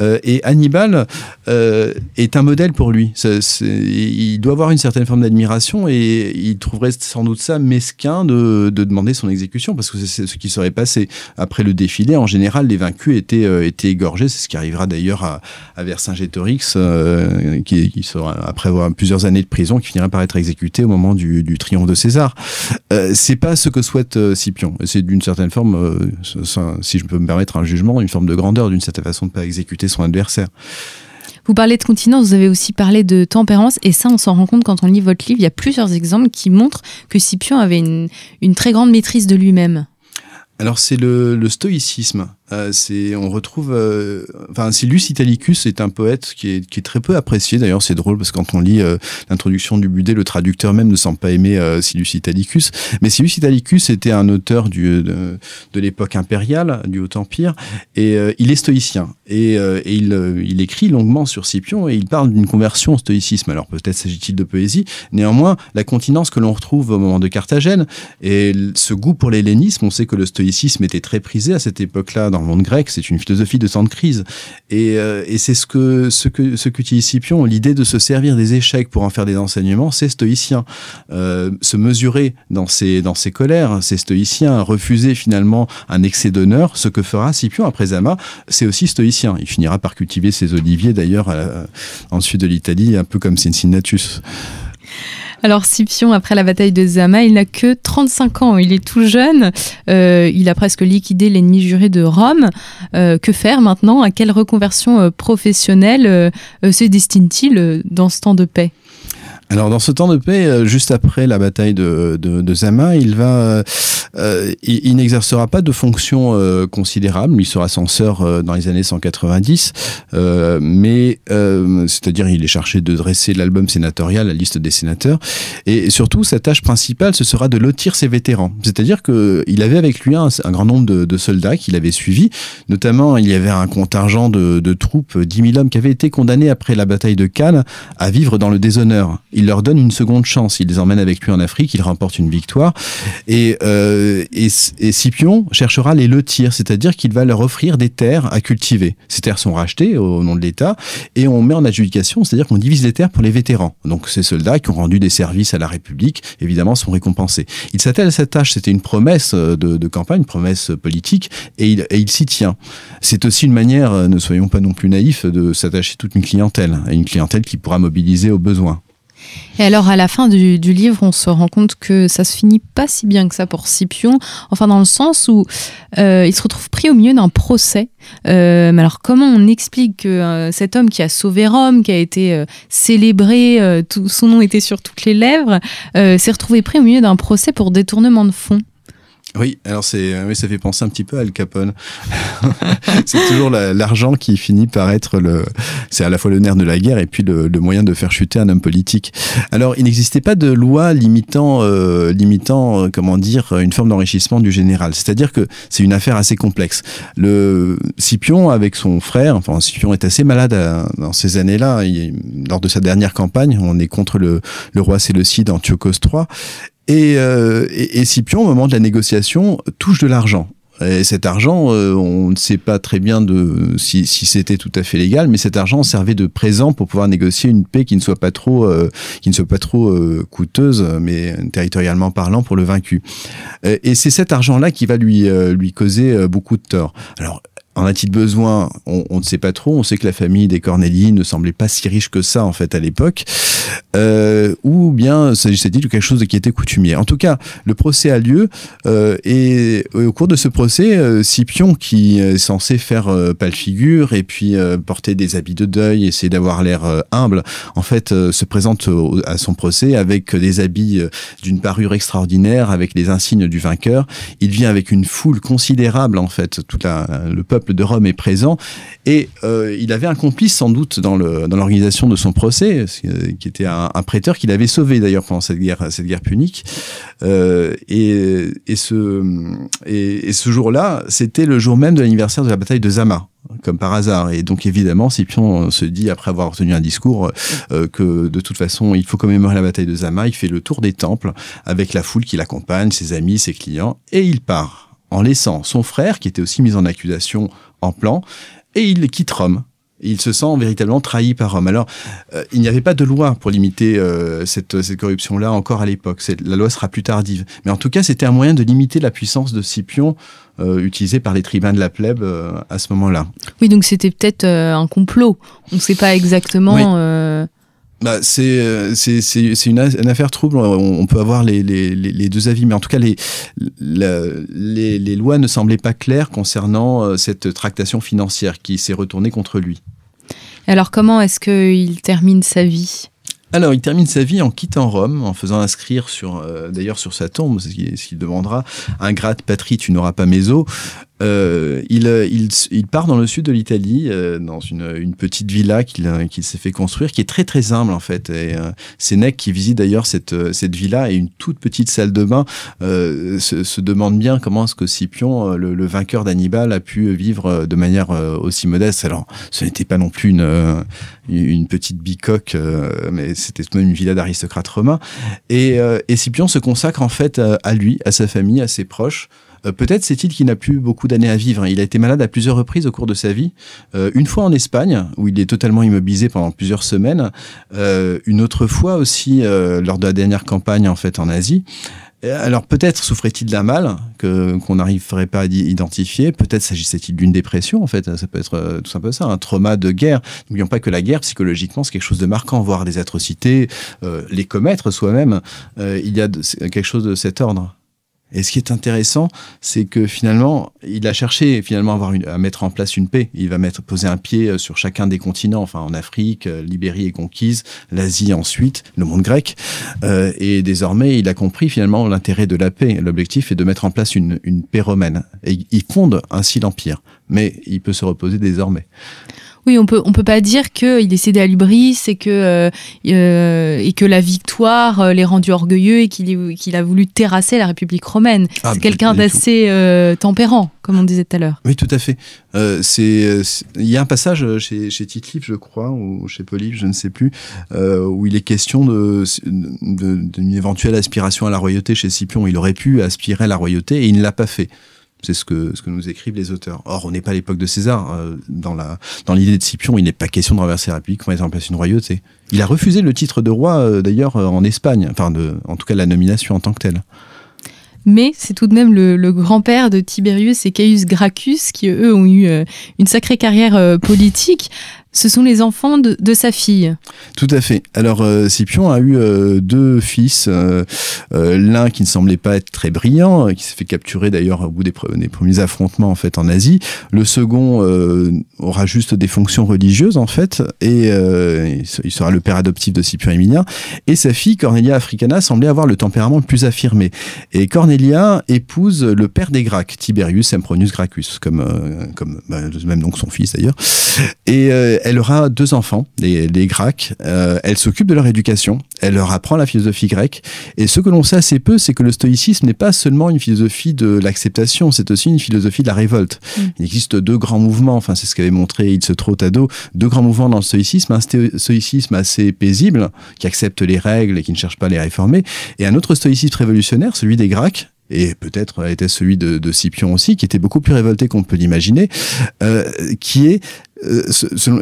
S3: Euh, et Hannibal euh, est un modèle pour lui. il doit avoir une certaine forme d'admiration et il trouverait sans doute ça mesquin de, demander son exécution parce que c'est ce qui serait passé après le défilé. En général, les vaincus étaient, euh, égorgés. C'est ce qui arrivera d'ailleurs à, Vercingétorix, qui, qui, sera après plusieurs années de prison, qui finira par être exécuté au moment du, du triomphe de César. c'est pas ce que souhaite euh, Scipion. C'est d'une certaine forme, euh, si je peux me permettre un jugement, une forme de grandeur, d'une certaine façon de ne pas exécuter son adversaire.
S2: Vous parlez de continence, vous avez aussi parlé de tempérance, et ça, on s'en rend compte quand on lit votre livre. Il y a plusieurs exemples qui montrent que Scipion avait une très grande maîtrise de lui-même.
S3: Alors c'est le, stoïcisme. Euh, c'est on retrouve, euh, enfin Silus Italicus est un poète qui est, qui est très peu apprécié. D'ailleurs c'est drôle parce que quand on lit euh, l'introduction du Budé, le traducteur même ne semble pas aimer Silus Italicus. Mais Silus Italicus était un auteur du, de, de l'époque impériale, du Haut Empire, et il est stoïcien. Et, et il, il, écrit longuement sur Scipion et il parle d'une conversion au stoïcisme. Alors peut-être s'agit-il de poésie. Néanmoins, la continence que l'on retrouve au moment de Carthagène et ce goût pour l'hellénisme, on sait que le stoïcisme stoïcisme était très prisé à cette époque-là dans le monde grec. C'est une philosophie de temps de crise. Et, euh, et c'est ce que ce que ce qu'utilise Scipion, l'idée de se servir des échecs pour en faire des enseignements, c'est stoïcien. Euh, se mesurer dans ses dans ses colères, c'est stoïcien. Refuser finalement un excès d'honneur, ce que fera Scipion après Zama, c'est aussi stoïcien. Il finira par cultiver ses oliviers d'ailleurs en sud de l'Italie, un peu comme Cincinnatus.
S2: Alors Scipion, après la bataille de Zama, il n'a que 35 ans, il est tout jeune, euh, il a presque liquidé l'ennemi juré de Rome. Euh, que faire maintenant? À quelle reconversion euh, professionnelle se destine-t-il dans ce temps de paix?
S3: Alors dans ce temps de paix, euh, juste après la bataille de, de, de Zama, il va, euh, euh il, n'exercera pas de fonction euh, considérable. Il sera censeur dans les années 190, mais c'est-à-dire il est chargé de dresser l'album sénatorial, la liste des sénateurs, et surtout sa tâche principale, ce sera de lotir ses vétérans. C'est-à-dire que il avait avec lui un, un grand nombre de, de soldats qu'il avait suivis. Notamment, il y avait un contingent de, de troupes, 10 000 hommes, qui avaient été condamnés après la bataille de Cannes à vivre dans le déshonneur il leur donne une seconde chance. Il les emmène avec lui en Afrique, il remporte une victoire. Et, euh, et, Scipion cherchera les lotir, c'est-à-dire qu'il va leur offrir des terres à cultiver. Ces terres sont rachetées au nom de l'État et on met en adjudication, c'est-à-dire qu'on divise les terres pour les vétérans. Donc ces soldats qui ont rendu des services à la République, évidemment, sont récompensés. Il s'attelle à cette tâche, c'était une promesse de, de, campagne, une promesse politique, et il, s'y tient. C'est aussi une manière, ne soyons pas non plus naïfs, de s'attacher toute une clientèle, à une clientèle qui pourra mobiliser au besoin.
S2: Et alors, à la fin du, livre, on se rend compte que ça se finit pas si bien que ça pour Scipion, enfin dans le sens où euh, il se retrouve pris au milieu d'un procès. Euh, alors, comment on explique que euh, cet homme qui a sauvé Rome, qui a été célébré, son nom était sur toutes les lèvres, s'est retrouvé pris au milieu d'un procès pour détournement de fonds?
S3: Oui, alors c'est, oui, ça fait penser un petit peu à Al Capone. c'est toujours l'argent qui finit par être le, c'est à la fois le nerf de la guerre et puis le, moyen de faire chuter un homme politique. Alors, il n'existait pas de loi limitant, euh, limitant, euh, comment dire, une forme d'enrichissement du général. C'est-à-dire que c'est une affaire assez complexe. Le Scipion, avec son frère, enfin, Scipion est assez malade euh, dans ces années-là. Lors de sa dernière campagne, on est contre le, le roi Séleucide Antiochos III euh, et, et, Scipion, au moment de la négociation, touche de l'argent. Et cet argent, euh, on ne sait pas très bien de si, si c'était tout à fait légal, mais cet argent servait de présent pour pouvoir négocier une paix qui ne soit pas trop, euh, qui ne soit pas trop coûteuse, mais territorialement parlant pour le vaincu. et c'est cet argent-là qui va lui lui causer beaucoup de tort. Alors en a-t-il besoin on, ne sait pas trop. On sait que la famille des Corneli ne semblait pas si riche que ça en fait à l'époque. Euh, ou bien s'agissait-il de quelque chose qui était coutumier. En tout cas, le procès a lieu euh, et au cours de ce procès, euh, Scipion, qui est censé faire pâle figure et puis porter des habits de deuil, essayer d'avoir l'air humble, en fait, se présente à son procès avec des habits d'une parure extraordinaire, avec les insignes du vainqueur. Il vient avec une foule considérable, en fait, tout le peuple de Rome est présent et il avait un complice sans doute dans l'organisation dans de son procès, qui était un, un prêteur qu'il avait sauvé d'ailleurs pendant cette guerre, cette guerre punique. Euh, et, et, ce, et, ce jour-là, c'était le jour même de l'anniversaire de la bataille de Zama comme par hasard. Et donc évidemment, Scipion se dit, après avoir tenu un discours, euh, que de toute façon, il faut commémorer la bataille de Zama. Il fait le tour des temples avec la foule qui l'accompagne, ses amis, ses clients, et il part en laissant son frère, qui était aussi mis en accusation en plan, et il quitte Rome il se sent véritablement trahi par Rome. Alors, euh, il n'y avait pas de loi pour limiter euh, cette, cette corruption-là encore à l'époque. La loi sera plus tardive. Mais en tout cas, c'était un moyen de limiter la puissance de Scipion euh, utilisé par les tribuns de la plèbe à ce moment-là.
S2: Oui, donc c'était peut-être un complot. On ne sait pas exactement
S3: bah, c'est euh, c'est c'est une, une, affaire trouble. On, peut avoir les, les, les, deux avis, mais en tout cas les, les les lois ne semblaient pas claires concernant euh, cette tractation financière qui s'est retournée contre lui.
S2: Alors comment est-ce qu'il termine sa vie?
S3: Alors, il termine sa vie en quittant Rome, en faisant inscrire sur, euh, d'ailleurs sur sa tombe, ce qu'il demandera, un grade patrie, tu n'auras pas mes os. Euh, il, il, il, part dans le sud de l'Italie, euh, dans une, une, petite villa qu'il qu'il s'est fait construire, qui est très très humble en fait. Et euh, Sénèque, qui visite d'ailleurs cette, cette villa et une toute petite salle de bain, euh, se, se, demande bien comment est-ce que Scipion, le, le vainqueur d'Hannibal, a pu vivre de manière aussi modeste. Alors, ce n'était pas non plus une, une petite bicoque, mais c'était même une villa d'aristocrate romain. Et, et Scipion se consacre en fait à lui, à sa famille, à ses proches. Euh, peut-être c'est-il qu'il n'a plus beaucoup d'années à vivre. Il a été malade à plusieurs reprises au cours de sa vie. Euh, une fois en Espagne, où il est totalement immobilisé pendant plusieurs semaines. Euh, une autre fois aussi lors de la dernière campagne en fait en Asie. Alors peut-être souffrait-il d'un mal que qu'on n'arriverait pas à identifier. Peut-être s'agissait-il d'une dépression en fait. Ça peut être tout simplement ça, un trauma de guerre. N'oublions pas que la guerre psychologiquement c'est quelque chose de marquant, voir des atrocités, les commettre soi-même. il y a quelque chose de cet ordre. Et ce qui est intéressant, c'est que finalement, il a cherché finalement à, mettre en place une paix. Il va mettre poser un pied euh, sur chacun des continents, enfin en Afrique, euh, Libérie est conquise, l'Asie ensuite, le monde grec. Euh, et désormais, il a compris finalement l'intérêt de la paix. L'objectif est de mettre en place une, une paix romaine. Et il fonde ainsi l'empire. Mais il peut se reposer désormais.
S2: Oui, on peut on peut pas dire qu'il est cédé à l'ubris et que euh, euh, et que la victoire euh, l'ait rendu orgueilleux et qu'il qu'il a voulu terrasser la République romaine. Ah, c'est quelqu'un d'assez tempérant, comme on disait tout à l'heure.
S3: Oui, tout à fait. c'est il y a un passage chez chez Tite je crois, ou chez Polybe, je ne sais plus, où il est question de d'une éventuelle aspiration à la royauté chez Scipion. Il aurait pu aspirer à la royauté et il ne l'a pas fait. C'est ce que, ce que nous écrivent les auteurs. Or, on n'est pas à l'époque de César. Euh, dans la dans l'idée de Scipion, il n'est pas question de renverser la République pour mettre en place une royauté. Il a refusé le titre de roi, euh, d'ailleurs, euh, en Espagne. Enfin, en tout cas, la nomination en tant que telle.
S2: Mais c'est tout de même le, grand-père de Tiberius et Caius Gracchus qui, eux, ont eu une sacrée carrière politique. Ce sont les enfants de, sa fille.
S3: Tout à fait. Alors euh, Scipion a eu euh, deux fils, euh, l'un qui ne semblait pas être très brillant, qui s'est fait capturer d'ailleurs au bout des, premiers affrontements en fait en Asie. Le second aura juste des fonctions religieuses en fait, et il sera le père adoptif de Scipion Émilien. Et sa fille Cornelia Africana semblait avoir le tempérament le plus affirmé. Et Cornelia épouse le père des Gracques, Tiberius Sempronius Gracchus, comme bah, même donc son fils d'ailleurs. Et elle aura deux enfants, les, les Gracques. Euh, elle s'occupe de leur éducation. Elle leur apprend la philosophie grecque. Et ce que l'on sait assez peu, c'est que le stoïcisme n'est pas seulement une philosophie de l'acceptation, c'est aussi une philosophie de la révolte. Mm. Il existe deux grands mouvements, enfin c'est ce qu'avait montré Il se deux grands mouvements dans le stoïcisme. Un stoïcisme assez paisible, qui accepte les règles et qui ne cherche pas à les réformer. Et un autre stoïcisme révolutionnaire, celui des Grecs, et peut-être était celui de, de, Scipion aussi, qui était beaucoup plus révolté qu'on peut l'imaginer, euh, qui est euh,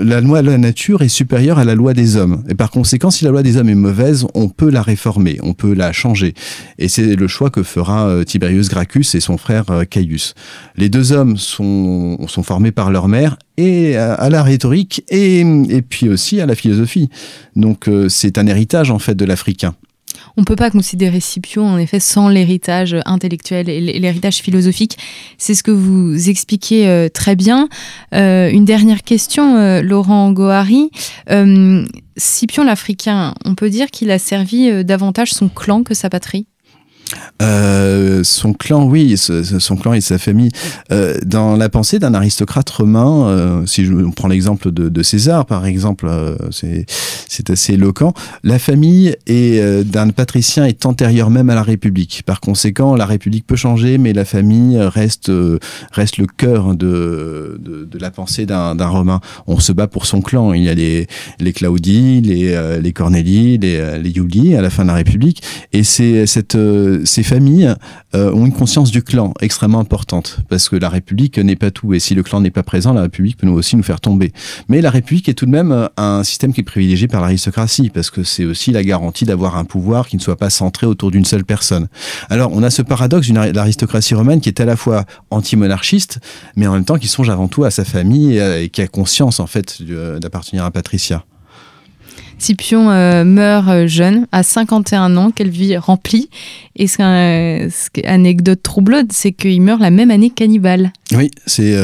S3: la loi de la nature est supérieure à la loi des hommes. Et par conséquent, si la loi des hommes est mauvaise, on peut la réformer, on peut la changer. Et c'est le choix que fera euh, Tiberius Gracchus et son frère euh, Caius. Les deux hommes sont, sont formés par leur mère et à, la rhétorique et, et puis aussi à la philosophie. Donc c'est un héritage en fait de l'Africain.
S2: On ne peut pas considérer Scipion, en effet, sans l'héritage intellectuel et l'héritage philosophique. C'est ce que vous expliquez euh, très bien. Euh, une dernière question, euh, Laurent Gohari. Scipion l'Africain, on peut dire qu'il a servi davantage son clan que sa patrie?
S3: Euh, son clan, oui, son clan et sa famille. Euh, dans la pensée d'un aristocrate romain, euh, si je prends l'exemple de, César, par exemple, c'est assez éloquent, la famille d'un patricien est antérieure même à la République. Par conséquent, la République peut changer, mais la famille reste, reste le cœur de, de, la pensée d'un Romain. On se bat pour son clan. Il y a les, les Claudii, les, les Cornélie, les, les Iuli à la fin de la République. Et c'est cette ces familles euh, ont une conscience du clan extrêmement importante parce que la République n'est pas tout et si le clan n'est pas présent, la République peut nous aussi nous faire tomber. Mais la République est tout de même euh, un système qui est privilégié par l'aristocratie parce que c'est aussi la garantie d'avoir un pouvoir qui ne soit pas centré autour d'une seule personne. Alors on a ce paradoxe d'une aristocratie romaine qui est à la fois anti-monarchiste mais en même temps qui songe avant tout à sa famille et, qui a conscience en fait d'appartenir à un patricia.
S2: Scipion euh, meurt euh, jeune, à 51 ans, quelle vie remplie. Et ce, euh, anecdote troublante, c'est qu'il meurt la même année qu'Hannibal.
S3: Oui, c'est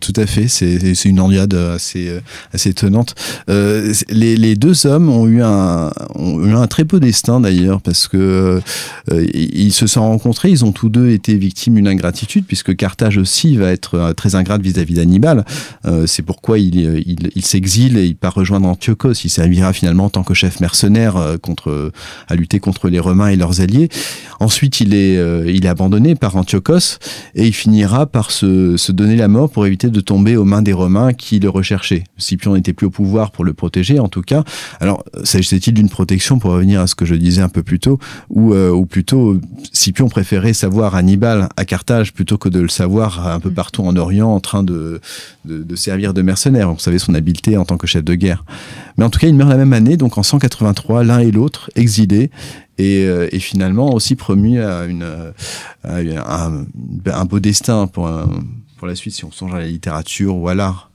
S3: tout à fait. C'est une endiade assez, assez étonnante. Les, deux hommes ont eu un, ont eu un très beau destin d'ailleurs, parce que ils se sont rencontrés. Ils ont tous deux été victimes d'une ingratitude, puisque Carthage aussi va être très ingrate vis-à-vis d'Hannibal. c'est pourquoi il s'exile et il part rejoindre Antiochos. Il servira finalement en tant que chef mercenaire euh, contre, à lutter contre les Romains et leurs alliés. Ensuite, il est, euh, il est abandonné par Antiochos et il finira par se, se, donner la mort pour éviter de tomber aux mains des Romains qui le recherchaient. Scipion n'était plus au pouvoir pour le protéger, en tout cas. Alors, s'agissait-il d'une protection pour revenir à ce que je disais un peu plus tôt, ou, euh, ou plutôt Scipion préférait savoir Hannibal à Carthage plutôt que de le savoir un peu mm. partout en Orient en train de, de, de servir de mercenaire? Vous savez son habileté en tant que chef de guerre. Mais en tout cas, il meurt la même année, donc en 183, l'un et l'autre exilés et, euh, et, finalement aussi promu à, une, un, un, beau destin pour, pour la suite, si on songe à la littérature ou à l'art.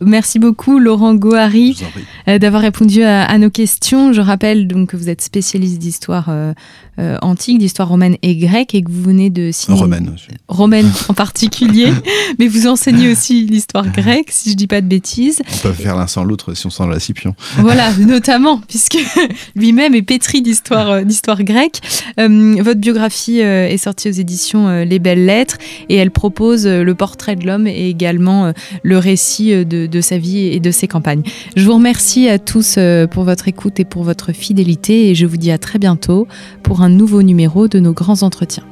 S2: Merci beaucoup Laurent Gohari euh, d'avoir répondu à, nos questions. Je rappelle donc que vous êtes spécialiste d'histoire euh, euh, antique, d'histoire romaine et grecque et que vous venez de
S3: signer... Romaine.
S2: Romaine en particulier, mais vous enseignez aussi l'histoire grecque, si je dis pas de bêtises.
S3: On peut faire l'un sans l'autre si on sent la Scipion.
S2: Voilà, notamment, puisque lui-même est pétri d'histoire d'histoire grecque. votre biographie est sortie aux éditions Les Belles Lettres et elle propose le portrait de l'homme et également le récit de de, sa vie et de ses campagnes. Je vous remercie à tous euh, pour votre écoute et pour votre fidélité et je vous dis à très bientôt pour un nouveau numéro de nos grands entretiens.